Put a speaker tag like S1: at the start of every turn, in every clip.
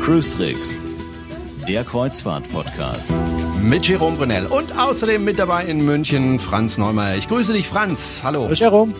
S1: Cruise Tricks, der Kreuzfahrt-Podcast.
S2: Mit Jerome Brunel und außerdem mit dabei in München Franz Neumeier. Ich grüße dich, Franz. Hallo.
S3: Hallo, Jerome.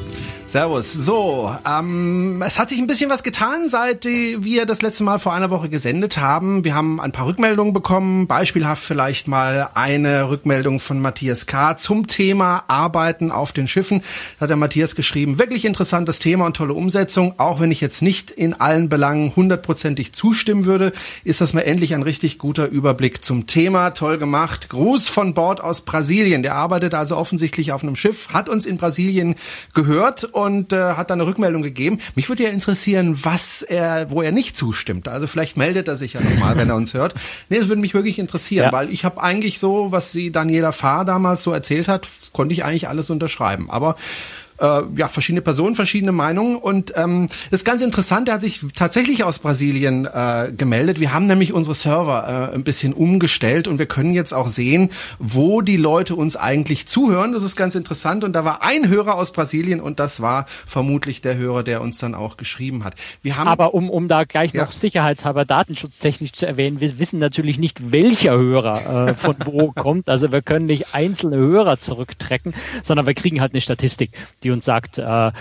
S2: Servus. So, ähm, es hat sich ein bisschen was getan, seit wir das letzte Mal vor einer Woche gesendet haben. Wir haben ein paar Rückmeldungen bekommen. Beispielhaft vielleicht mal eine Rückmeldung von Matthias K. zum Thema Arbeiten auf den Schiffen. Da hat der Matthias geschrieben, wirklich interessantes Thema und tolle Umsetzung. Auch wenn ich jetzt nicht in allen Belangen hundertprozentig zustimmen würde, ist das mal endlich ein richtig guter Überblick zum Thema. Toll gemacht. Gruß von Bord aus Brasilien. Der arbeitet also offensichtlich auf einem Schiff, hat uns in Brasilien gehört und äh, hat dann eine Rückmeldung gegeben. Mich würde ja interessieren, was er, wo er nicht zustimmt. Also vielleicht meldet er sich ja nochmal, wenn er uns hört. Nee, das würde mich wirklich interessieren, ja. weil ich habe eigentlich so, was sie Daniela Fahr damals so erzählt hat, konnte ich eigentlich alles unterschreiben. Aber äh, ja, verschiedene Personen, verschiedene Meinungen. Und ähm, das ist ganz interessant, er hat sich tatsächlich aus Brasilien äh, gemeldet. Wir haben nämlich unsere Server äh, ein bisschen umgestellt und wir können jetzt auch sehen, wo die Leute uns eigentlich zuhören. Das ist ganz interessant. Und da war ein Hörer aus Brasilien und das war vermutlich der Hörer, der uns dann auch geschrieben hat.
S3: Wir haben Aber um, um da gleich ja. noch sicherheitshalber datenschutztechnisch zu erwähnen, wir wissen natürlich nicht, welcher Hörer äh, von wo kommt. Also wir können nicht einzelne Hörer zurücktrecken, sondern wir kriegen halt eine Statistik, die die uns sagt, äh,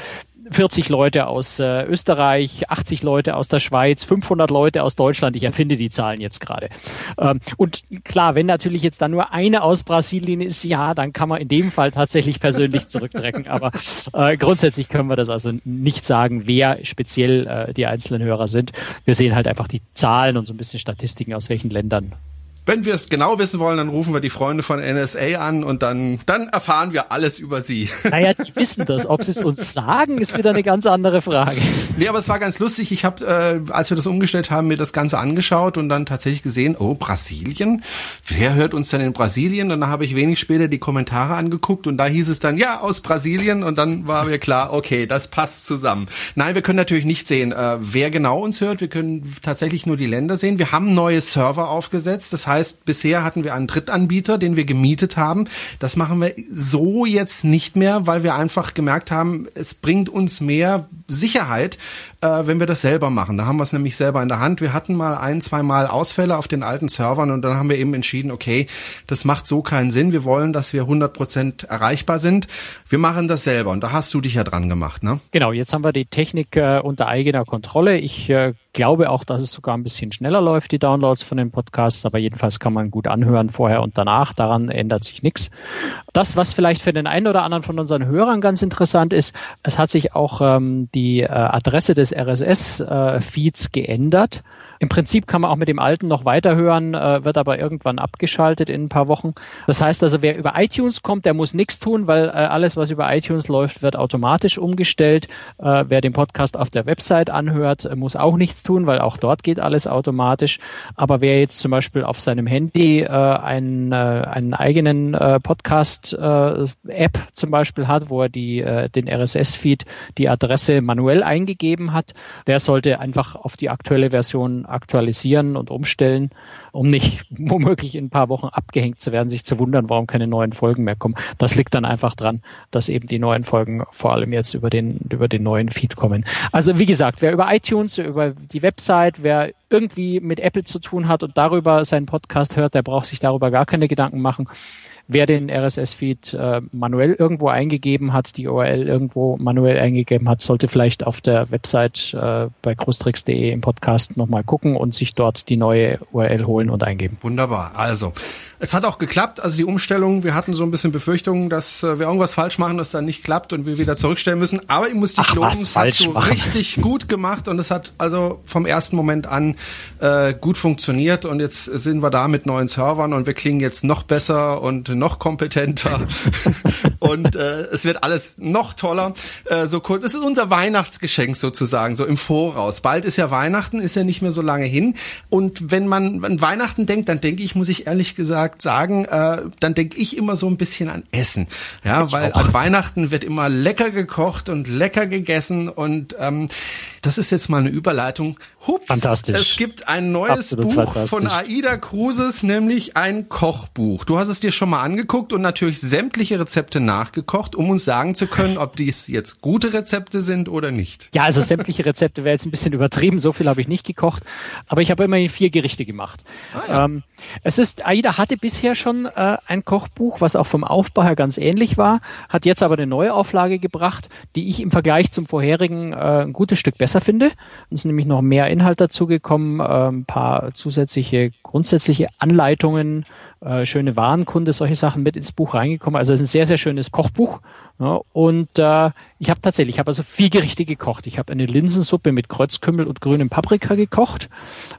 S3: 40 Leute aus äh, Österreich, 80 Leute aus der Schweiz, 500 Leute aus Deutschland. Ich erfinde die Zahlen jetzt gerade. Ähm, und klar, wenn natürlich jetzt dann nur eine aus Brasilien ist, ja, dann kann man in dem Fall tatsächlich persönlich zurücktrecken. Aber äh, grundsätzlich können wir das also nicht sagen, wer speziell äh, die einzelnen Hörer sind. Wir sehen halt einfach die Zahlen und so ein bisschen Statistiken, aus welchen Ländern
S2: wenn wir es genau wissen wollen, dann rufen wir die Freunde von NSA an und dann, dann erfahren wir alles über sie.
S3: Naja, die wissen das. Ob sie es uns sagen, ist wieder eine ganz andere Frage.
S2: Nee, aber es war ganz lustig. Ich habe, äh, als wir das umgestellt haben, mir das Ganze angeschaut und dann tatsächlich gesehen, oh, Brasilien? Wer hört uns denn in Brasilien? Und dann habe ich wenig später die Kommentare angeguckt und da hieß es dann, ja, aus Brasilien. Und dann war mir klar, okay, das passt zusammen. Nein, wir können natürlich nicht sehen, äh, wer genau uns hört. Wir können tatsächlich nur die Länder sehen. Wir haben neue Server aufgesetzt. Das heißt, heißt, bisher hatten wir einen Drittanbieter, den wir gemietet haben. Das machen wir so jetzt nicht mehr, weil wir einfach gemerkt haben, es bringt uns mehr Sicherheit, äh, wenn wir das selber machen. Da haben wir es nämlich selber in der Hand. Wir hatten mal ein, zwei Mal Ausfälle auf den alten Servern und dann haben wir eben entschieden, okay, das macht so keinen Sinn. Wir wollen, dass wir 100 Prozent erreichbar sind. Wir machen das selber und da hast du dich ja dran gemacht, ne?
S3: Genau, jetzt haben wir die Technik äh, unter eigener Kontrolle. Ich äh, glaube auch, dass es sogar ein bisschen schneller läuft, die Downloads von den Podcasts, aber jedenfalls kann man gut anhören vorher und danach. Daran ändert sich nichts. Das, was vielleicht für den einen oder anderen von unseren Hörern ganz interessant ist, es hat sich auch ähm, die äh, Adresse des RSS-Feeds äh, geändert. Im Prinzip kann man auch mit dem alten noch weiterhören, äh, wird aber irgendwann abgeschaltet in ein paar Wochen. Das heißt also, wer über iTunes kommt, der muss nichts tun, weil äh, alles, was über iTunes läuft, wird automatisch umgestellt. Äh, wer den Podcast auf der Website anhört, äh, muss auch nichts tun, weil auch dort geht alles automatisch. Aber wer jetzt zum Beispiel auf seinem Handy äh, einen, äh, einen eigenen äh, Podcast-App zum Beispiel hat, wo er die, äh, den RSS-Feed, die Adresse manuell eingegeben hat, der sollte einfach auf die aktuelle Version aktualisieren und umstellen, um nicht womöglich in ein paar Wochen abgehängt zu werden, sich zu wundern, warum keine neuen Folgen mehr kommen. Das liegt dann einfach dran, dass eben die neuen Folgen vor allem jetzt über den, über den neuen Feed kommen. Also wie gesagt, wer über iTunes, über die Website, wer irgendwie mit Apple zu tun hat und darüber seinen Podcast hört, der braucht sich darüber gar keine Gedanken machen. Wer den RSS-Feed äh, manuell irgendwo eingegeben hat, die URL irgendwo manuell eingegeben hat, sollte vielleicht auf der Website äh, bei großtricks.de im Podcast nochmal gucken und sich dort die neue URL holen und eingeben.
S2: Wunderbar. Also, es hat auch geklappt. Also die Umstellung, wir hatten so ein bisschen Befürchtungen, dass äh, wir irgendwas falsch machen, das dann nicht klappt und wir wieder zurückstellen müssen. Aber ich muss dich loben, das hast du machen. richtig gut gemacht und es hat also vom ersten Moment an äh, gut funktioniert und jetzt sind wir da mit neuen Servern und wir klingen jetzt noch besser und noch kompetenter und äh, es wird alles noch toller. Äh, so kurz, es ist unser Weihnachtsgeschenk sozusagen, so im Voraus. Bald ist ja Weihnachten, ist ja nicht mehr so lange hin. Und wenn man an Weihnachten denkt, dann denke ich, muss ich ehrlich gesagt sagen, äh, dann denke ich immer so ein bisschen an Essen. Ja, ich weil auch. an Weihnachten wird immer lecker gekocht und lecker gegessen und ähm, das ist jetzt mal eine Überleitung.
S3: Hups, Fantastisch.
S2: Es gibt ein neues Absolut Buch von Aida Cruises, nämlich ein Kochbuch. Du hast es dir schon mal angeguckt und natürlich sämtliche Rezepte nachgekocht, um uns sagen zu können, ob dies jetzt gute Rezepte sind oder nicht.
S3: Ja, also sämtliche Rezepte wäre jetzt ein bisschen übertrieben. So viel habe ich nicht gekocht, aber ich habe immerhin vier Gerichte gemacht. Ah, ja. ähm, es ist, Aida hatte bisher schon äh, ein Kochbuch, was auch vom Aufbau her ganz ähnlich war, hat jetzt aber eine neue Auflage gebracht, die ich im Vergleich zum vorherigen äh, ein gutes Stück besser finde. Es ist nämlich noch mehr Inhalt dazugekommen, äh, ein paar zusätzliche grundsätzliche Anleitungen, äh, schöne Warenkunde, solche Sachen mit ins Buch reingekommen. Also es ist ein sehr, sehr schönes Kochbuch. Ja, und äh, ich habe tatsächlich, ich habe also vier Gerichte gekocht. Ich habe eine Linsensuppe mit Kreuzkümmel und grünem Paprika gekocht.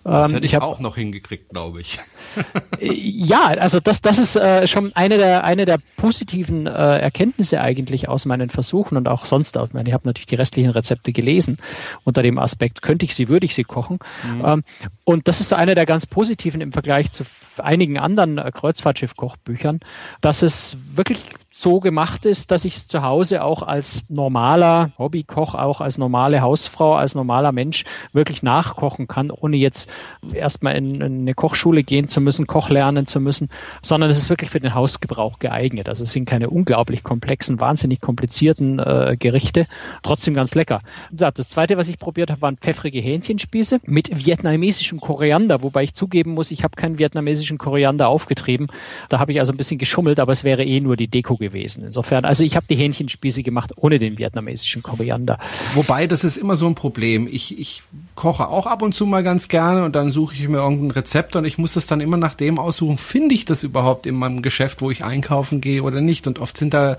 S2: Das ähm, hätte ich, ich hab, auch noch hingekriegt, glaube ich.
S3: ja, also das, das ist äh, schon eine der, eine der positiven äh, Erkenntnisse eigentlich aus meinen Versuchen und auch sonst. Ich, meine, ich habe natürlich die restlichen Rezepte gelesen. Unter dem Aspekt, könnte ich sie, würde ich sie kochen. Mhm. Ähm, und das ist so eine der ganz positiven im Vergleich zu einigen anderen äh, Kreuzfahrtschiff-Kochbüchern, dass es wirklich so gemacht ist, dass ich es zu Hause auch als normaler Hobbykoch, auch als normale Hausfrau, als normaler Mensch wirklich nachkochen kann, ohne jetzt erstmal in, in eine Kochschule gehen zu müssen, Koch lernen zu müssen, sondern es ist wirklich für den Hausgebrauch geeignet. Also es sind keine unglaublich komplexen, wahnsinnig komplizierten äh, Gerichte, trotzdem ganz lecker. Das zweite, was ich probiert habe, waren pfeffrige Hähnchenspieße mit vietnamesischem Koriander, wobei ich zugeben muss, ich habe keinen vietnamesischen Koriander aufgetrieben. Da habe ich also ein bisschen geschummelt, aber es wäre eh nur die Deko gewesen gewesen. Insofern, also ich habe die Hähnchenspieße gemacht ohne den vietnamesischen Koriander.
S2: Wobei, das ist immer so ein Problem. Ich, ich koche auch ab und zu mal ganz gerne und dann suche ich mir irgendein Rezept und ich muss das dann immer nach dem aussuchen, finde ich das überhaupt in meinem Geschäft, wo ich einkaufen gehe oder nicht. Und oft sind da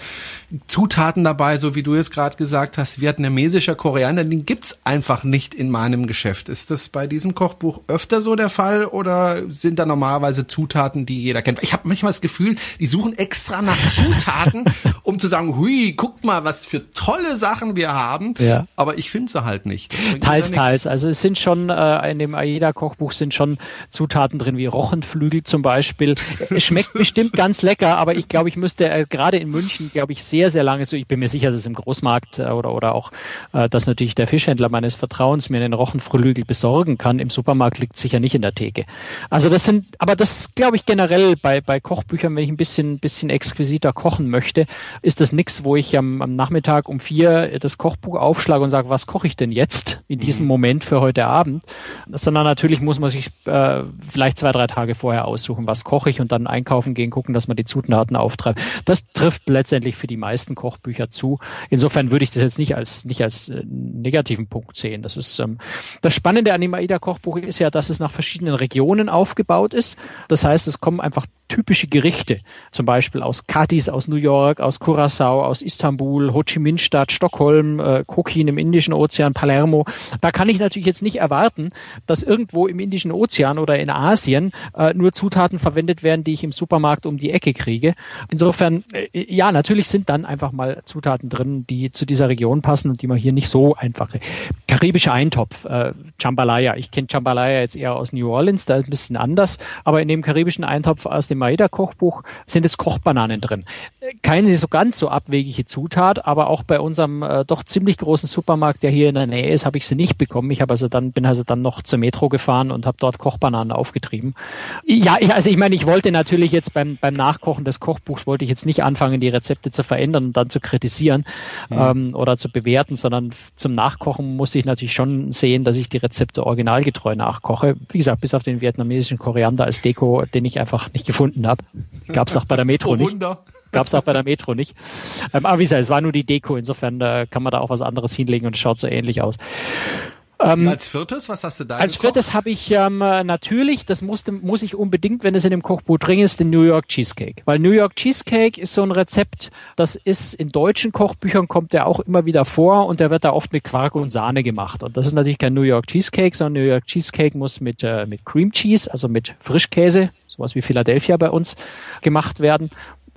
S2: Zutaten dabei, so wie du jetzt gerade gesagt hast, vietnamesischer Koriander, den gibt's einfach nicht in meinem Geschäft. Ist das bei diesem Kochbuch öfter so der Fall oder sind da normalerweise Zutaten, die jeder kennt? Ich habe manchmal das Gefühl, die suchen extra nach Zutaten Karten, um zu sagen, hui, guckt mal, was für tolle Sachen wir haben. Ja. Aber ich finde sie halt nicht.
S3: Teils, teils. Also es sind schon, äh, in dem AIDA-Kochbuch sind schon Zutaten drin, wie Rochenflügel zum Beispiel. Es schmeckt bestimmt ganz lecker, aber ich glaube, ich müsste äh, gerade in München, glaube ich, sehr, sehr lange so, ich bin mir sicher, dass es im Großmarkt äh, oder, oder auch, äh, dass natürlich der Fischhändler meines Vertrauens mir einen Rochenflügel besorgen kann. Im Supermarkt liegt sicher nicht in der Theke. Also das sind, aber das glaube ich generell bei, bei Kochbüchern, wenn ich ein bisschen, bisschen exquisiter kochen möchte, ist das nichts, wo ich am, am, Nachmittag um vier das Kochbuch aufschlage und sage, was koche ich denn jetzt in diesem mhm. Moment für heute Abend? Sondern natürlich muss man sich äh, vielleicht zwei, drei Tage vorher aussuchen, was koche ich und dann einkaufen gehen, gucken, dass man die Zutaten auftreibt. Das trifft letztendlich für die meisten Kochbücher zu. Insofern würde ich das jetzt nicht als nicht als äh, negativen Punkt sehen. Das ist ähm, das Spannende an dem AIDA Kochbuch ist ja, dass es nach verschiedenen Regionen aufgebaut ist. Das heißt, es kommen einfach typische Gerichte, zum Beispiel aus Cadiz, aus New York, aus Curacao, aus Istanbul, Ho Chi Minh Stadt, Stockholm, äh, Kokin im Indischen Ozean, Palermo. Da kann ich natürlich jetzt nicht erwarten, dass irgendwo im Indischen Ozean oder in Asien äh, nur Zutaten verwendet werden, die ich im Supermarkt um die Ecke kriege. Insofern, äh, ja, natürlich sind dann einfach mal Zutaten drin, die zu dieser Region passen und die man hier nicht so einfach. Karibischer Eintopf, äh, Jambalaya. Ich kenne Jambalaya jetzt eher aus New Orleans, da ist ein bisschen anders, aber in dem karibischen Eintopf aus dem Maeda-Kochbuch sind jetzt Kochbananen drin. Keine so ganz so abwegige Zutat, aber auch bei unserem äh, doch ziemlich großen Supermarkt, der hier in der Nähe ist, habe ich sie nicht bekommen. Ich habe also dann bin also dann noch zur Metro gefahren und habe dort Kochbananen aufgetrieben. Ja, ich, also ich meine, ich wollte natürlich jetzt beim beim Nachkochen des Kochbuchs wollte ich jetzt nicht anfangen, die Rezepte zu verändern und dann zu kritisieren mhm. ähm, oder zu bewerten, sondern zum Nachkochen musste ich natürlich schon sehen, dass ich die Rezepte originalgetreu nachkoche. Wie gesagt, bis auf den vietnamesischen Koriander als Deko, den ich einfach nicht gefunden habe. Gab es auch bei der Metro oh, nicht. Gab es auch bei der Metro nicht. Ähm, aber wie gesagt, es war nur die Deko. Insofern äh, kann man da auch was anderes hinlegen und es schaut so ähnlich aus.
S2: Ähm, als viertes, was hast du da?
S3: Als gekocht? viertes habe ich ähm, natürlich, das musste, muss ich unbedingt, wenn es in dem Kochbuch drin ist, den New York Cheesecake. Weil New York Cheesecake ist so ein Rezept, das ist in deutschen Kochbüchern kommt der auch immer wieder vor und der wird da oft mit Quark und Sahne gemacht. Und das ist natürlich kein New York Cheesecake, sondern New York Cheesecake muss mit, äh, mit Cream Cheese, also mit Frischkäse, sowas wie Philadelphia bei uns, gemacht werden.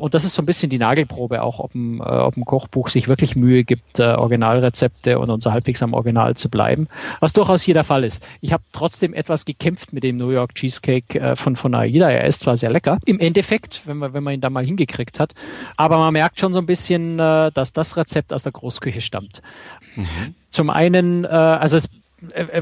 S3: Und das ist so ein bisschen die Nagelprobe auch, ob ein, äh, ob ein Kochbuch sich wirklich Mühe gibt, äh, Originalrezepte und uns halbwegs am Original zu bleiben. Was durchaus hier der Fall ist. Ich habe trotzdem etwas gekämpft mit dem New York Cheesecake äh, von, von AIDA. Er ist zwar sehr lecker, im Endeffekt, wenn man, wenn man ihn da mal hingekriegt hat. Aber man merkt schon so ein bisschen, äh, dass das Rezept aus der Großküche stammt. Mhm. Zum einen, äh, also es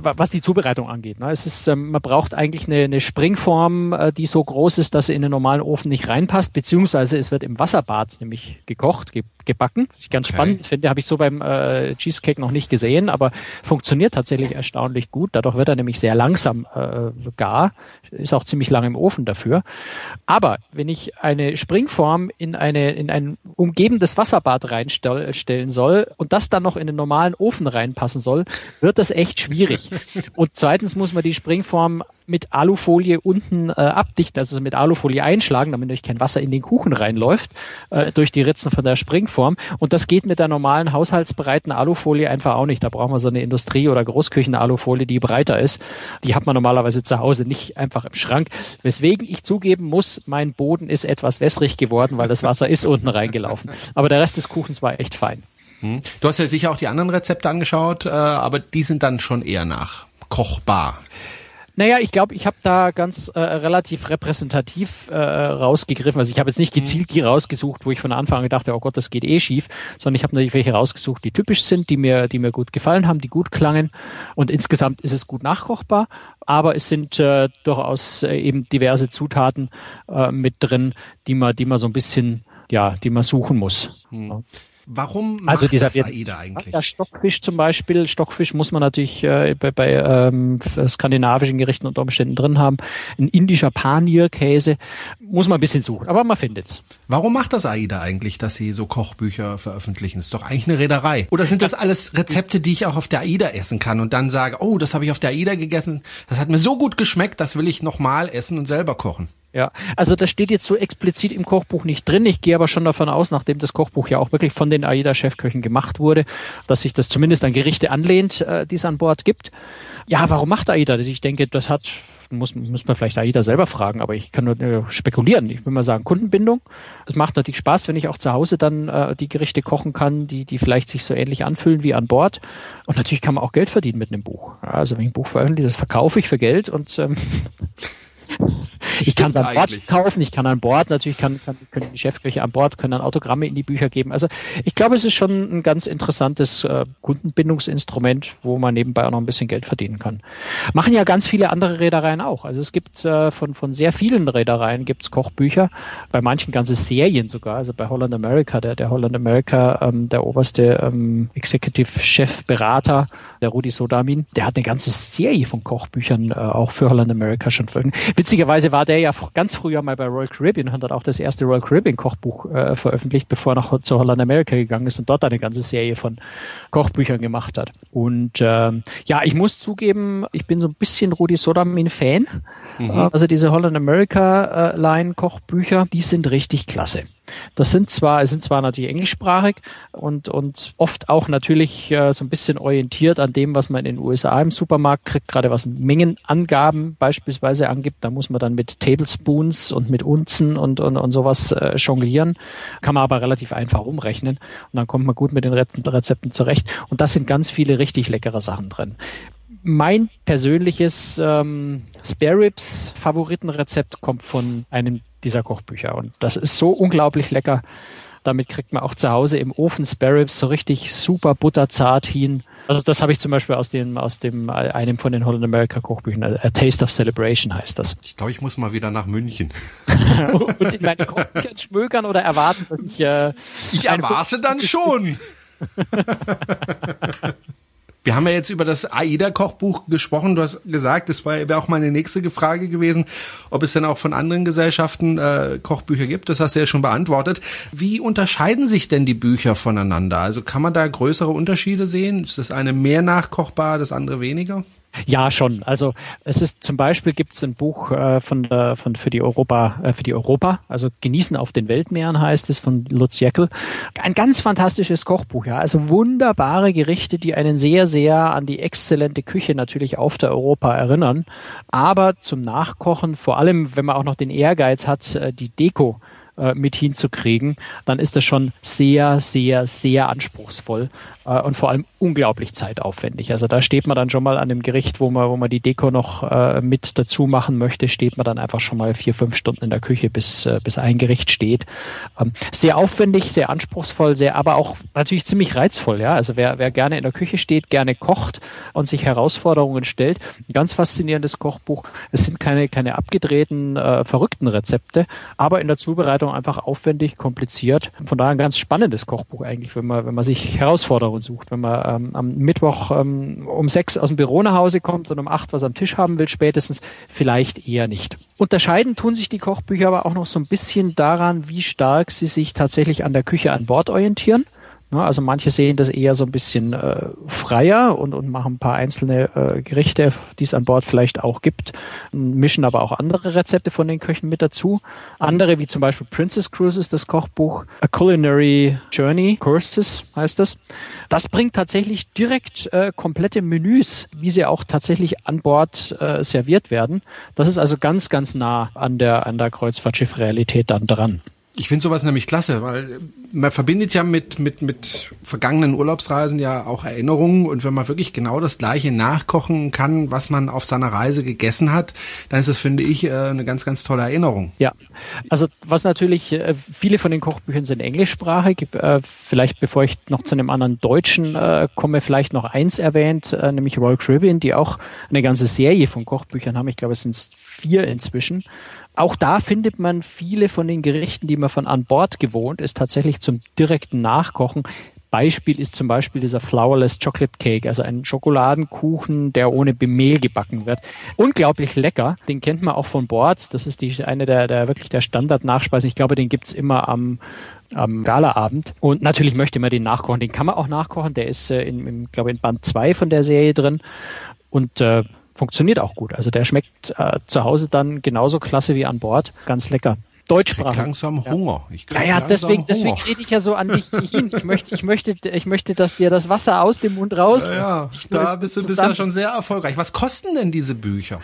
S3: was die Zubereitung angeht. Ne? Es ist, ähm, man braucht eigentlich eine, eine Springform, äh, die so groß ist, dass sie in den normalen Ofen nicht reinpasst, beziehungsweise es wird im Wasserbad nämlich gekocht, ge gebacken. Was ich ganz okay. spannend finde, habe ich so beim äh, Cheesecake noch nicht gesehen, aber funktioniert tatsächlich erstaunlich gut. Dadurch wird er nämlich sehr langsam äh, gar, ist auch ziemlich lange im Ofen dafür. Aber wenn ich eine Springform in eine in ein umgebendes Wasserbad reinstellen soll und das dann noch in den normalen Ofen reinpassen soll, wird das echt schwierig. Und zweitens muss man die Springform mit Alufolie unten äh, abdichten, also mit Alufolie einschlagen, damit euch kein Wasser in den Kuchen reinläuft, äh, durch die Ritzen von der Springform. Und das geht mit der normalen haushaltsbreiten Alufolie einfach auch nicht. Da brauchen wir so eine Industrie- oder Großküchen-Alufolie, die breiter ist. Die hat man normalerweise zu Hause nicht einfach im Schrank. Weswegen ich zugeben muss, mein Boden ist etwas wässrig geworden, weil das Wasser ist unten reingelaufen. Aber der Rest des Kuchens war echt fein.
S2: Hm. Du hast ja sicher auch die anderen Rezepte angeschaut, äh, aber die sind dann schon eher nach kochbar.
S3: Naja, ich glaube, ich habe da ganz äh, relativ repräsentativ äh, rausgegriffen. Also ich habe jetzt nicht mhm. gezielt die rausgesucht, wo ich von Anfang an dachte, oh Gott, das geht eh schief, sondern ich habe natürlich welche rausgesucht, die typisch sind, die mir, die mir gut gefallen haben, die gut klangen. Und insgesamt ist es gut nachkochbar, aber es sind äh, durchaus äh, eben diverse Zutaten äh, mit drin, die man, die man so ein bisschen, ja, die man suchen muss.
S2: Mhm. Warum
S3: macht also dieser, das AIDA eigentlich? Der Stockfisch zum Beispiel, Stockfisch muss man natürlich äh, bei, bei ähm, skandinavischen Gerichten unter Umständen drin haben. Ein indischer Panierkäse muss man ein bisschen suchen, aber man findet's.
S2: Warum macht das AIDA eigentlich, dass sie so Kochbücher veröffentlichen? Ist doch eigentlich eine Reederei. Oder sind das alles Rezepte, die ich auch auf der AIDA essen kann und dann sage, oh, das habe ich auf der AIDA gegessen, das hat mir so gut geschmeckt, das will ich nochmal essen und selber kochen?
S3: Ja, also das steht jetzt so explizit im Kochbuch nicht drin. Ich gehe aber schon davon aus, nachdem das Kochbuch ja auch wirklich von den AIDA-Chefköchen gemacht wurde, dass sich das zumindest an Gerichte anlehnt, äh, die es an Bord gibt. Ja, warum macht AIDA das? Ich denke, das hat, muss, muss man vielleicht AIDA selber fragen, aber ich kann nur äh, spekulieren. Ich will mal sagen, Kundenbindung. Es macht natürlich Spaß, wenn ich auch zu Hause dann äh, die Gerichte kochen kann, die, die vielleicht sich so ähnlich anfühlen wie an Bord. Und natürlich kann man auch Geld verdienen mit einem Buch. Also wenn ich ein Buch veröffentliche, das verkaufe ich für Geld und ähm, ich kann es an Bord kaufen, ich kann an Bord, natürlich kann, kann, können die Chefköche an Bord, können dann Autogramme in die Bücher geben. Also ich glaube, es ist schon ein ganz interessantes äh, Kundenbindungsinstrument, wo man nebenbei auch noch ein bisschen Geld verdienen kann. Machen ja ganz viele andere Reedereien auch. Also es gibt äh, von, von sehr vielen Reedereien gibt's Kochbücher, bei manchen ganze Serien sogar. Also bei Holland America, der, der Holland America, ähm, der oberste ähm, Executive Chef Berater, der Rudi Sodamin, der hat eine ganze Serie von Kochbüchern äh, auch für Holland America schon veröffentlicht. Witzigerweise war der ja ganz früher mal bei Royal Caribbean und hat auch das erste Royal Caribbean Kochbuch äh, veröffentlicht, bevor er nach zu Holland America gegangen ist und dort eine ganze Serie von Kochbüchern gemacht hat. Und ähm, ja, ich muss zugeben, ich bin so ein bisschen Rudi Sodamin-Fan. Mhm. Äh, also diese Holland America äh, Line Kochbücher, die sind richtig klasse. Das sind zwar, sind zwar natürlich englischsprachig und, und oft auch natürlich äh, so ein bisschen orientiert an dem, was man in den USA im Supermarkt kriegt, gerade was Mengenangaben beispielsweise angibt. Da muss man dann mit Tablespoons und mit Unzen und, und, und sowas äh, jonglieren. Kann man aber relativ einfach umrechnen und dann kommt man gut mit den Rezepten zurecht. Und da sind ganz viele richtig leckere Sachen drin mein persönliches ähm, Spare Ribs Favoritenrezept kommt von einem dieser Kochbücher und das ist so unglaublich lecker. Damit kriegt man auch zu Hause im Ofen Spare Ribs so richtig super butterzart hin. Also das habe ich zum Beispiel aus dem, aus dem, einem von den Holland America Kochbüchern. A Taste of Celebration heißt das.
S2: Ich glaube, ich muss mal wieder nach München.
S3: und in meine Kochbüchern schmökern oder erwarten, dass ich, äh,
S2: Ich erwarte dann schon. Wir haben ja jetzt über das AIDA-Kochbuch gesprochen. Du hast gesagt, das wäre auch meine nächste Frage gewesen, ob es denn auch von anderen Gesellschaften äh, Kochbücher gibt. Das hast du ja schon beantwortet. Wie unterscheiden sich denn die Bücher voneinander? Also kann man da größere Unterschiede sehen? Ist das eine mehr nachkochbar, das andere weniger?
S3: Ja, schon. Also es ist zum Beispiel gibt es ein Buch äh, von der, von für die Europa äh, für die Europa, also Genießen auf den Weltmeeren heißt es von Lutz Jäckel. Ein ganz fantastisches Kochbuch, ja. Also wunderbare Gerichte, die einen sehr sehr an die exzellente Küche natürlich auf der Europa erinnern, aber zum Nachkochen, vor allem wenn man auch noch den Ehrgeiz hat, äh, die Deko äh, mit hinzukriegen, dann ist das schon sehr, sehr, sehr anspruchsvoll äh, und vor allem unglaublich zeitaufwendig. Also da steht man dann schon mal an dem Gericht, wo man, wo man die Deko noch äh, mit dazu machen möchte, steht man dann einfach schon mal vier, fünf Stunden in der Küche, bis, äh, bis ein Gericht steht. Ähm, sehr aufwendig, sehr anspruchsvoll, sehr, aber auch natürlich ziemlich reizvoll. Ja, also wer, wer gerne in der Küche steht, gerne kocht und sich Herausforderungen stellt, ein ganz faszinierendes Kochbuch. Es sind keine, keine abgedrehten, äh, verrückten Rezepte, aber in der Zubereitung einfach aufwendig, kompliziert. Von daher ein ganz spannendes Kochbuch eigentlich, wenn man, wenn man sich Herausforderungen sucht. Wenn man ähm, am Mittwoch ähm, um sechs aus dem Büro nach Hause kommt und um acht was am Tisch haben will, spätestens vielleicht eher nicht. Unterscheiden tun sich die Kochbücher aber auch noch so ein bisschen daran, wie stark sie sich tatsächlich an der Küche an Bord orientieren. Ne, also manche sehen das eher so ein bisschen äh, freier und, und machen ein paar einzelne äh, Gerichte, die es an Bord vielleicht auch gibt, mischen aber auch andere Rezepte von den Köchen mit dazu. Andere, wie zum Beispiel Princess Cruises, das Kochbuch, A Culinary Journey Courses heißt das. Das bringt tatsächlich direkt äh, komplette Menüs, wie sie auch tatsächlich an Bord äh, serviert werden. Das ist also ganz, ganz nah an der, an der Kreuzfahrtschiff-Realität dann dran.
S2: Ich finde sowas nämlich klasse, weil man verbindet ja mit, mit, mit vergangenen Urlaubsreisen ja auch Erinnerungen und wenn man wirklich genau das gleiche nachkochen kann, was man auf seiner Reise gegessen hat, dann ist das, finde ich, äh, eine ganz, ganz tolle Erinnerung.
S3: Ja, also was natürlich, äh, viele von den Kochbüchern sind englischsprachig. Äh, vielleicht, bevor ich noch zu einem anderen Deutschen komme, vielleicht noch eins erwähnt, nämlich Royal Caribbean, die auch eine ganze Serie von Kochbüchern haben. Ich glaube, es sind vier inzwischen. Auch da findet man viele von den Gerichten, die man von an Bord gewohnt ist, tatsächlich zum direkten Nachkochen. Beispiel ist zum Beispiel dieser Flourless Chocolate Cake, also ein Schokoladenkuchen, der ohne Mehl gebacken wird. Unglaublich lecker. Den kennt man auch von Bord. Das ist die, eine der, der wirklich der Standard-Nachspeisen. Ich glaube, den gibt's immer am, am Galaabend. Und natürlich möchte man den nachkochen. Den kann man auch nachkochen. Der ist äh, in, in, glaube in Band 2 von der Serie drin. Und äh, funktioniert auch gut. Also der schmeckt äh, zu Hause dann genauso klasse wie an Bord. Ganz lecker. Deutschsprachig.
S2: Ich langsam Hunger. Ich
S3: ja, ja, deswegen, deswegen rede ich ja so an dich hin. Ich möchte, ich möchte, ich möchte, dass dir das Wasser aus dem Mund raus.
S2: Ja, ja. da bist du bist ja schon sehr erfolgreich. Was kosten denn diese Bücher?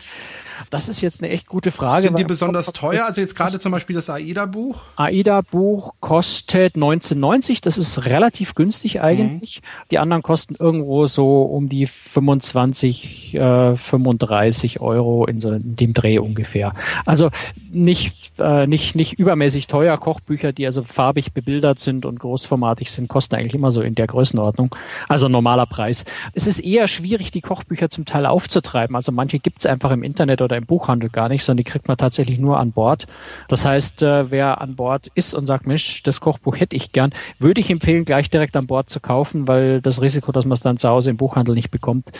S3: Das ist jetzt eine echt gute Frage.
S2: Sind die besonders teuer? Also jetzt gerade zum Beispiel das AIDA-Buch?
S3: AIDA-Buch kostet 1990. Das ist relativ günstig eigentlich. Mhm. Die anderen kosten irgendwo so um die 25, äh, 35 Euro in so in dem Dreh ungefähr. Also nicht, äh, nicht, nicht übermäßig teuer. Kochbücher, die also farbig bebildert sind und großformatig sind, kosten eigentlich immer so in der Größenordnung. Also normaler Preis. Es ist eher schwierig, die Kochbücher zum Teil aufzutreiben. Also manche gibt es einfach im Internet oder im Buchhandel gar nicht, sondern die kriegt man tatsächlich nur an Bord. Das heißt, äh, wer an Bord ist und sagt, Mensch, das Kochbuch hätte ich gern, würde ich empfehlen, gleich direkt an Bord zu kaufen, weil das Risiko, dass man es dann zu Hause im Buchhandel nicht bekommt,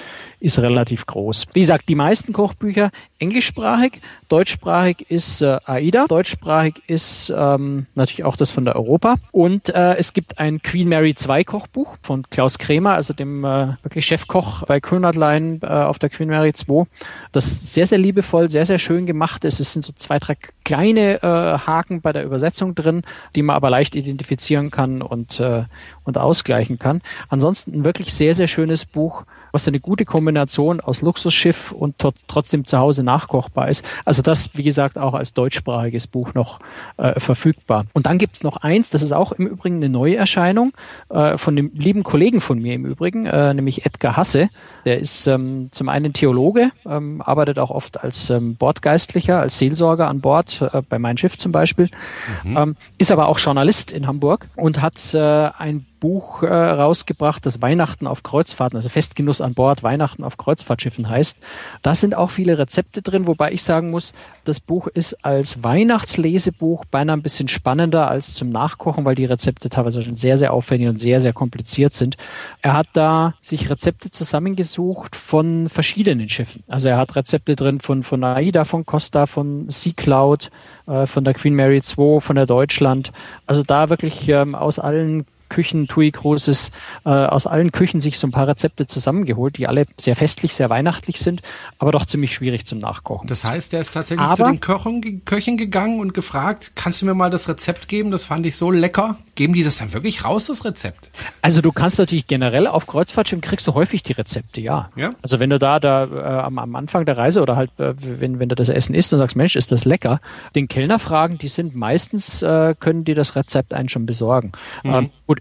S3: ist relativ groß. Wie gesagt, die meisten Kochbücher englischsprachig, deutschsprachig ist äh, AIDA, deutschsprachig ist ähm, natürlich auch das von der Europa und äh, es gibt ein Queen Mary 2 Kochbuch von Klaus Kremer, also dem äh, wirklich Chefkoch bei Kronadline äh, auf der Queen Mary 2, das sehr, sehr liebevoll, sehr, sehr schön gemacht ist. Es sind so zwei, drei kleine äh, Haken bei der Übersetzung drin, die man aber leicht identifizieren kann und, äh, und ausgleichen kann. Ansonsten ein wirklich sehr, sehr schönes Buch, was eine gute Kombination aus Luxusschiff und trotzdem zu Hause nachkochbar ist. Also das, wie gesagt, auch als deutschsprachiges Buch noch äh, verfügbar. Und dann gibt's noch eins, das ist auch im Übrigen eine Neuerscheinung äh, von dem lieben Kollegen von mir im Übrigen, äh, nämlich Edgar Hasse. Der ist ähm, zum einen Theologe, ähm, arbeitet auch oft als ähm, Bordgeistlicher, als Seelsorger an Bord, äh, bei Mein Schiff zum Beispiel, mhm. ähm, ist aber auch Journalist in Hamburg und hat äh, ein Buch äh, rausgebracht, das Weihnachten auf Kreuzfahrten, also Festgenuss an Bord, Weihnachten auf Kreuzfahrtschiffen heißt. Da sind auch viele Rezepte drin, wobei ich sagen muss, das Buch ist als Weihnachtslesebuch beinahe ein bisschen spannender als zum Nachkochen, weil die Rezepte teilweise schon sehr, sehr aufwendig und sehr, sehr kompliziert sind. Er hat da sich Rezepte zusammengesucht von verschiedenen Schiffen. Also er hat Rezepte drin von, von AIDA, von Costa, von Sea Cloud, äh, von der Queen Mary 2, von der Deutschland. Also da wirklich ähm, aus allen Küchen, TUI Cruises, äh, aus allen Küchen sich so ein paar Rezepte zusammengeholt, die alle sehr festlich, sehr weihnachtlich sind, aber doch ziemlich schwierig zum Nachkochen.
S2: Das heißt, der ist tatsächlich
S3: aber,
S2: zu den Köchen, Köchen gegangen und gefragt, kannst du mir mal das Rezept geben? Das fand ich so lecker. Geben die das dann wirklich raus, das Rezept?
S3: Also du kannst natürlich generell auf Kreuzfahrtschiffen kriegst du häufig die Rezepte, ja. ja? Also wenn du da, da äh, am, am Anfang der Reise oder halt, äh, wenn, wenn du das Essen isst und sagst, Mensch, ist das lecker, den Kellner fragen, die sind meistens, äh, können die das Rezept einen schon besorgen. Mhm. Ähm, gut,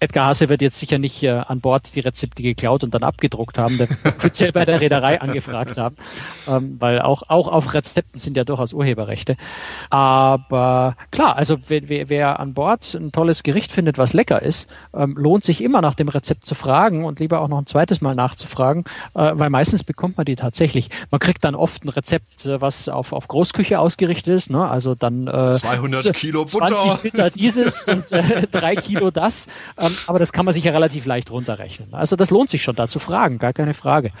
S3: Edgar Hase wird jetzt sicher nicht äh, an Bord die Rezepte geklaut und dann abgedruckt haben, der offiziell bei der Reederei angefragt haben, ähm, weil auch, auch auf Rezepten sind ja durchaus Urheberrechte. Aber klar, also wer, wer, wer an Bord ein tolles Gericht findet, was lecker ist, ähm, lohnt sich immer nach dem Rezept zu fragen und lieber auch noch ein zweites Mal nachzufragen, äh, weil meistens bekommt man die tatsächlich. Man kriegt dann oft ein Rezept, äh, was auf, auf Großküche ausgerichtet ist, ne? also dann
S2: äh, 200 Kilo Butter,
S3: 20 Liter dieses und äh, drei Kilo das. Aber das kann man sich ja relativ leicht runterrechnen. Also das lohnt sich schon da zu fragen, gar keine Frage.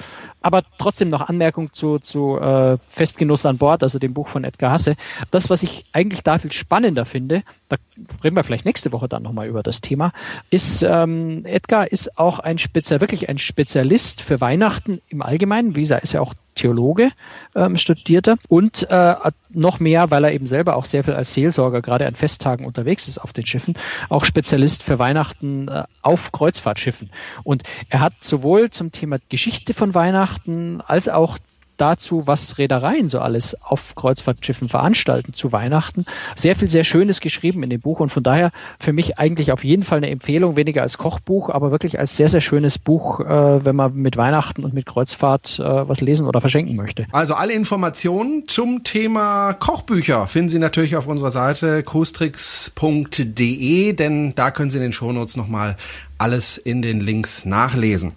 S3: Aber trotzdem noch Anmerkung zu, zu äh, Festgenuss an Bord, also dem Buch von Edgar Hasse. Das, was ich eigentlich da viel spannender finde, da reden wir vielleicht nächste Woche dann nochmal über das Thema, ist, ähm, Edgar ist auch ein Spezial, wirklich ein Spezialist für Weihnachten im Allgemeinen. Wie gesagt, ist ja auch Theologe, ähm, studierte und äh, noch mehr, weil er eben selber auch sehr viel als Seelsorger gerade an Festtagen unterwegs ist auf den Schiffen, auch Spezialist für Weihnachten äh, auf Kreuzfahrtschiffen. Und er hat sowohl zum Thema Geschichte von Weihnachten als auch dazu, was Reedereien so alles auf Kreuzfahrtschiffen veranstalten zu Weihnachten. Sehr viel, sehr Schönes geschrieben in dem Buch und von daher für mich eigentlich auf jeden Fall eine Empfehlung, weniger als Kochbuch, aber wirklich als sehr, sehr schönes Buch, äh, wenn man mit Weihnachten und mit Kreuzfahrt äh, was lesen oder verschenken möchte.
S2: Also alle Informationen zum Thema Kochbücher finden Sie natürlich auf unserer Seite cruestricks.de, denn da können Sie in den Shownotes nochmal alles in den Links nachlesen.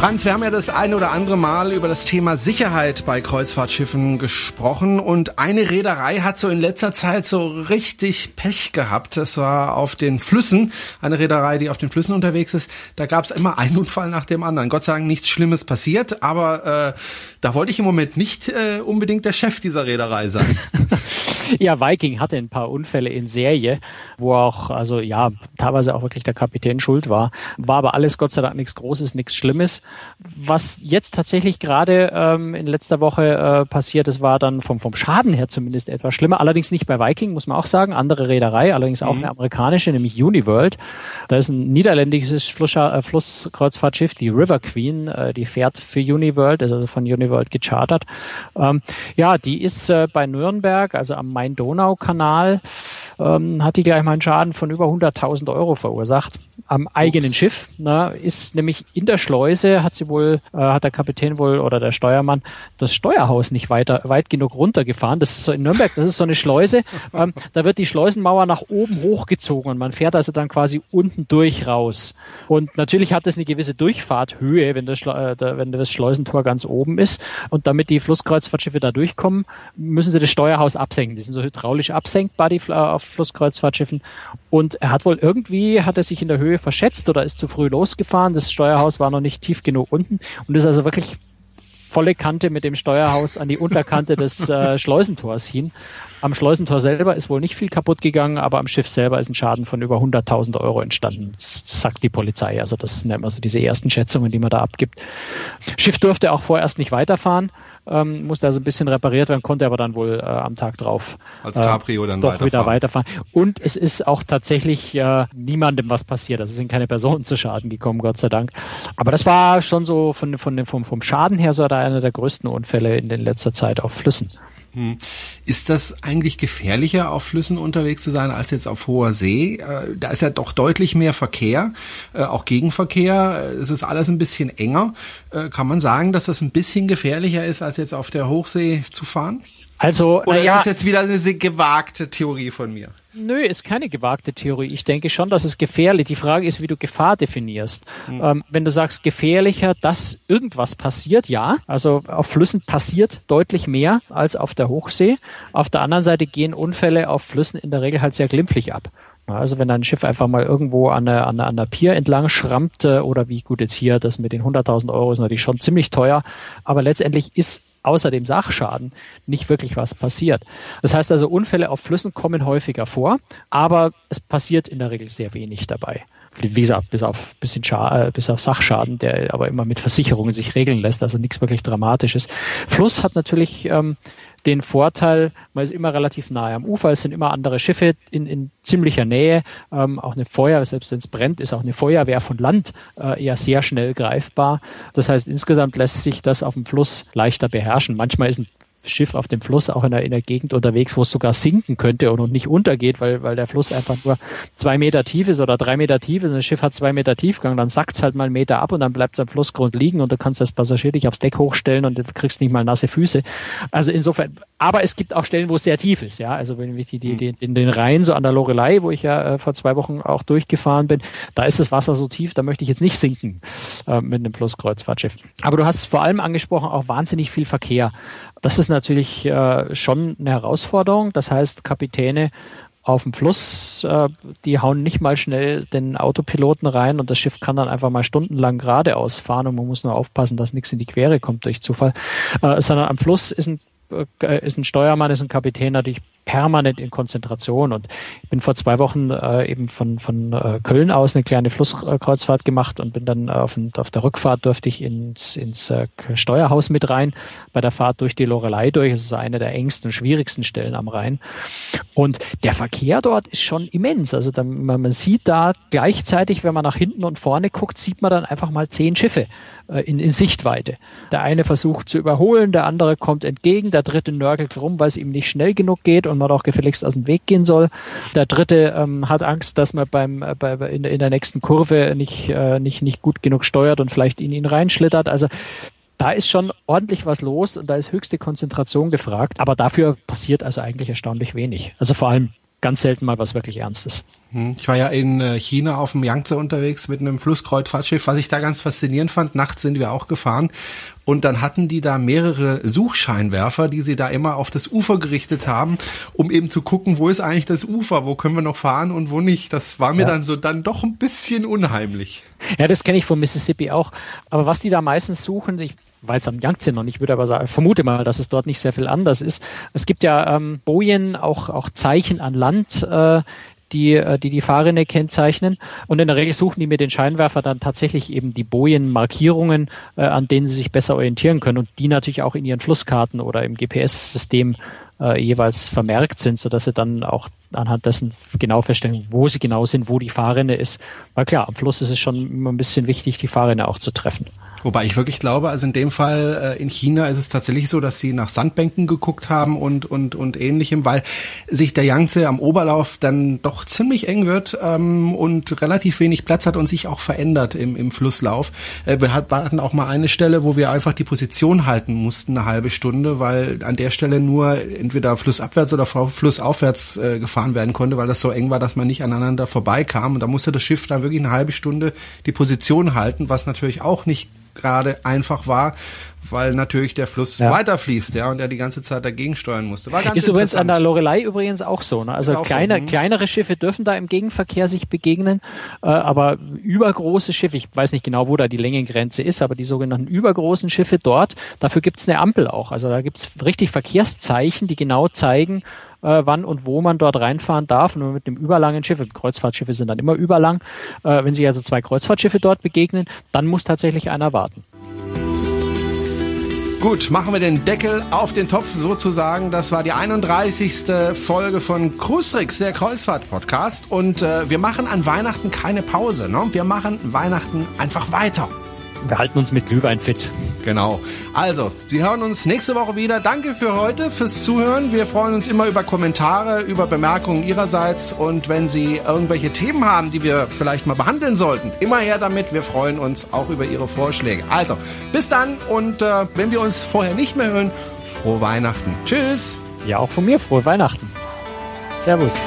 S2: Franz, wir haben ja das ein oder andere Mal über das Thema Sicherheit bei Kreuzfahrtschiffen gesprochen und eine Reederei hat so in letzter Zeit so richtig Pech gehabt. Das war auf den Flüssen, eine Reederei, die auf den Flüssen unterwegs ist. Da gab es immer einen Unfall nach dem anderen. Gott sei Dank nichts Schlimmes passiert, aber äh, da wollte ich im Moment nicht äh, unbedingt der Chef dieser Reederei sein.
S3: Ja, Viking hatte ein paar Unfälle in Serie, wo auch, also ja, teilweise auch wirklich der Kapitän schuld war. War aber alles Gott sei Dank nichts Großes, nichts Schlimmes. Was jetzt tatsächlich gerade ähm, in letzter Woche äh, passiert ist, war dann vom, vom Schaden her zumindest etwas schlimmer. Allerdings nicht bei Viking, muss man auch sagen. Andere Reederei, allerdings auch mhm. eine amerikanische, nämlich Uniworld. Da ist ein niederländisches Flusser, äh, Flusskreuzfahrtschiff, die River Queen, äh, die fährt für Uniworld, ist also von Uniworld gechartert. Ähm, ja, die ist äh, bei Nürnberg, also am Main-Donau-Kanal, ähm, hat die gleich mal einen Schaden von über 100.000 Euro verursacht am eigenen Ups. Schiff. Ne, ist nämlich in der Schleuse hat sie wohl, äh, hat der Kapitän wohl oder der Steuermann das Steuerhaus nicht weiter weit genug runtergefahren. Das ist so in Nürnberg, das ist so eine Schleuse. Ähm, da wird die Schleusenmauer nach oben hochgezogen und man fährt also dann quasi unten durch raus. Und natürlich hat es eine gewisse Durchfahrthöhe, wenn das, äh, wenn das Schleusentor ganz oben ist. Und damit die Flusskreuzfahrtschiffe da durchkommen, müssen sie das Steuerhaus absenken. Die sind so hydraulisch absenkbar, die äh, auf Flusskreuzfahrtschiffen. Und er hat wohl irgendwie, hat er sich in der Höhe verschätzt oder ist zu früh losgefahren. Das Steuerhaus war noch nicht tief genug unten und ist also wirklich volle Kante mit dem Steuerhaus an die Unterkante des äh, Schleusentors hin. Am Schleusentor selber ist wohl nicht viel kaputt gegangen, aber am Schiff selber ist ein Schaden von über 100.000 Euro entstanden, sagt die Polizei. Also das sind immer so diese ersten Schätzungen, die man da abgibt. Schiff durfte auch vorerst nicht weiterfahren, ähm, musste also ein bisschen repariert werden, konnte aber dann wohl äh, am Tag drauf
S2: als Cabrio dann
S3: äh, doch weiterfahren. wieder weiterfahren. Und es ist auch tatsächlich äh, niemandem was passiert. Also es sind keine Personen zu Schaden gekommen, Gott sei Dank. Aber das war schon so von, von, vom, vom Schaden her so einer der größten Unfälle in den letzter Zeit auf Flüssen.
S2: Hm. Ist das eigentlich gefährlicher, auf Flüssen unterwegs zu sein, als jetzt auf hoher See? Äh, da ist ja doch deutlich mehr Verkehr, äh, auch Gegenverkehr. Es ist alles ein bisschen enger. Äh, kann man sagen, dass das ein bisschen gefährlicher ist, als jetzt auf der Hochsee zu fahren?
S3: Also,
S2: Oder ja, ist das jetzt wieder eine gewagte Theorie von mir?
S3: Nö, ist keine gewagte Theorie. Ich denke schon, dass es gefährlich. Die Frage ist, wie du Gefahr definierst. Mhm. Ähm, wenn du sagst gefährlicher, dass irgendwas passiert, ja. Also auf Flüssen passiert deutlich mehr als auf der Hochsee. Auf der anderen Seite gehen Unfälle auf Flüssen in der Regel halt sehr glimpflich ab. Also wenn ein Schiff einfach mal irgendwo an der, an der, an der Pier entlang schrammt oder wie gut jetzt hier, das mit den 100.000 Euro ist natürlich schon ziemlich teuer, aber letztendlich ist außer dem Sachschaden nicht wirklich was passiert. Das heißt also, Unfälle auf Flüssen kommen häufiger vor, aber es passiert in der Regel sehr wenig dabei. Wie gesagt, bis auf bisschen Scha äh, bis auf Sachschaden, der aber immer mit Versicherungen sich regeln lässt, also nichts wirklich Dramatisches. Fluss hat natürlich ähm, den Vorteil, man ist immer relativ nahe am Ufer, es sind immer andere Schiffe in, in ziemlicher Nähe, ähm, auch eine Feuer, selbst wenn es brennt, ist auch eine Feuerwehr von Land äh, eher sehr schnell greifbar. Das heißt, insgesamt lässt sich das auf dem Fluss leichter beherrschen. Manchmal ist ein Schiff auf dem Fluss auch in der, in der Gegend unterwegs, wo es sogar sinken könnte und, und nicht untergeht, weil, weil der Fluss einfach nur zwei Meter tief ist oder drei Meter tief ist und das Schiff hat zwei Meter Tiefgang, dann sackt es halt mal einen Meter ab und dann bleibt es am Flussgrund liegen und du kannst das Passagier dich aufs Deck hochstellen und du kriegst nicht mal nasse Füße. Also insofern, aber es gibt auch Stellen, wo es sehr tief ist, ja. Also wenn ich die, die, die, in den Rhein, so an der Lorelei, wo ich ja äh, vor zwei Wochen auch durchgefahren bin, da ist das Wasser so tief, da möchte ich jetzt nicht sinken äh, mit einem Flusskreuzfahrtschiff. Aber du hast vor allem angesprochen, auch wahnsinnig viel Verkehr. Das ist natürlich äh, schon eine Herausforderung. Das heißt, Kapitäne auf dem Fluss, äh, die hauen nicht mal schnell den Autopiloten rein und das Schiff kann dann einfach mal stundenlang geradeaus fahren und man muss nur aufpassen, dass nichts in die Quere kommt durch Zufall. Äh, sondern am Fluss ist ein ist ein Steuermann, ist ein Kapitän natürlich permanent in Konzentration. Und ich bin vor zwei Wochen äh, eben von, von äh, Köln aus eine kleine Flusskreuzfahrt gemacht und bin dann auf, auf der Rückfahrt durfte ich ins, ins äh, Steuerhaus mit rein, bei der Fahrt durch die Lorelei durch. Das ist eine der engsten schwierigsten Stellen am Rhein. Und der Verkehr dort ist schon immens. Also da, man, man sieht da gleichzeitig, wenn man nach hinten und vorne guckt, sieht man dann einfach mal zehn Schiffe äh, in, in Sichtweite. Der eine versucht zu überholen, der andere kommt entgegen, der dritte nörgelt rum, weil es ihm nicht schnell genug geht und man auch gefälligst aus dem Weg gehen soll. Der dritte ähm, hat Angst, dass man beim äh, bei, in, in der nächsten Kurve nicht, äh, nicht, nicht gut genug steuert und vielleicht in ihn reinschlittert. Also da ist schon ordentlich was los und da ist höchste Konzentration gefragt. Aber dafür passiert also eigentlich erstaunlich wenig. Also vor allem ganz selten mal was wirklich Ernstes.
S2: Hm, ich war ja in äh, China auf dem Yangtze unterwegs mit einem Flusskreuzfahrtschiff. Was ich da ganz faszinierend fand, nachts sind wir auch gefahren und dann hatten die da mehrere Suchscheinwerfer, die sie da immer auf das Ufer gerichtet haben, um eben zu gucken, wo ist eigentlich das Ufer, wo können wir noch fahren und wo nicht. Das war mir ja. dann so dann doch ein bisschen unheimlich.
S3: Ja, das kenne ich von Mississippi auch. Aber was die da meistens suchen, ich weiß am Yangtze noch nicht, würde aber sagen, vermute mal, dass es dort nicht sehr viel anders ist. Es gibt ja ähm, Bojen, auch, auch Zeichen an Land, äh, die, äh, die die Fahrrinne kennzeichnen. Und in der Regel suchen die mit den Scheinwerfer dann tatsächlich eben die Bojenmarkierungen, äh, an denen sie sich besser orientieren können und die natürlich auch in ihren Flusskarten oder im GPS-System äh, jeweils vermerkt sind, so dass sie dann auch anhand dessen genau feststellen, wo sie genau sind, wo die Fahrrinne ist. Weil klar, am Fluss ist es schon immer ein bisschen wichtig, die Fahrrinne auch zu treffen.
S2: Wobei ich wirklich glaube, also in dem Fall äh, in China ist es tatsächlich so, dass sie nach Sandbänken geguckt haben und und und ähnlichem, weil sich der Yangtze am Oberlauf dann doch ziemlich eng wird ähm, und relativ wenig Platz hat und sich auch verändert im im Flusslauf. Äh, wir hatten auch mal eine Stelle, wo wir einfach die Position halten mussten, eine halbe Stunde, weil an der Stelle nur entweder flussabwärts oder flussaufwärts äh, gefahren werden konnte, weil das so eng war, dass man nicht aneinander vorbeikam. Und da musste das Schiff dann wirklich eine halbe Stunde die Position halten, was natürlich auch nicht gerade einfach war, weil natürlich der Fluss ja. weiterfließt, ja, und er die ganze Zeit dagegen steuern musste.
S3: War ganz ist übrigens an der Lorelei übrigens auch so. Ne? Also kleine, so, hm. kleinere Schiffe dürfen da im Gegenverkehr sich begegnen, äh, aber übergroße Schiffe, ich weiß nicht genau, wo da die Längengrenze ist, aber die sogenannten übergroßen Schiffe dort, dafür gibt's eine Ampel auch. Also da gibt's richtig Verkehrszeichen, die genau zeigen, äh, wann und wo man dort reinfahren darf. Und mit einem überlangen Schiff, Kreuzfahrtschiffe sind dann immer überlang, äh, wenn sich also zwei Kreuzfahrtschiffe dort begegnen, dann muss tatsächlich einer warten.
S2: Gut, machen wir den Deckel auf den Topf sozusagen. Das war die 31. Folge von Cruistrix, der Kreuzfahrt-Podcast. Und äh, wir machen an Weihnachten keine Pause. Ne? Wir machen Weihnachten einfach weiter.
S3: Wir halten uns mit Glühwein fit.
S2: Genau. Also, Sie hören uns nächste Woche wieder. Danke für heute, fürs Zuhören. Wir freuen uns immer über Kommentare, über Bemerkungen Ihrerseits. Und wenn Sie irgendwelche Themen haben, die wir vielleicht mal behandeln sollten, immer her damit. Wir freuen uns auch über Ihre Vorschläge. Also, bis dann. Und äh, wenn wir uns vorher nicht mehr hören, frohe Weihnachten. Tschüss.
S3: Ja, auch von mir frohe Weihnachten. Servus.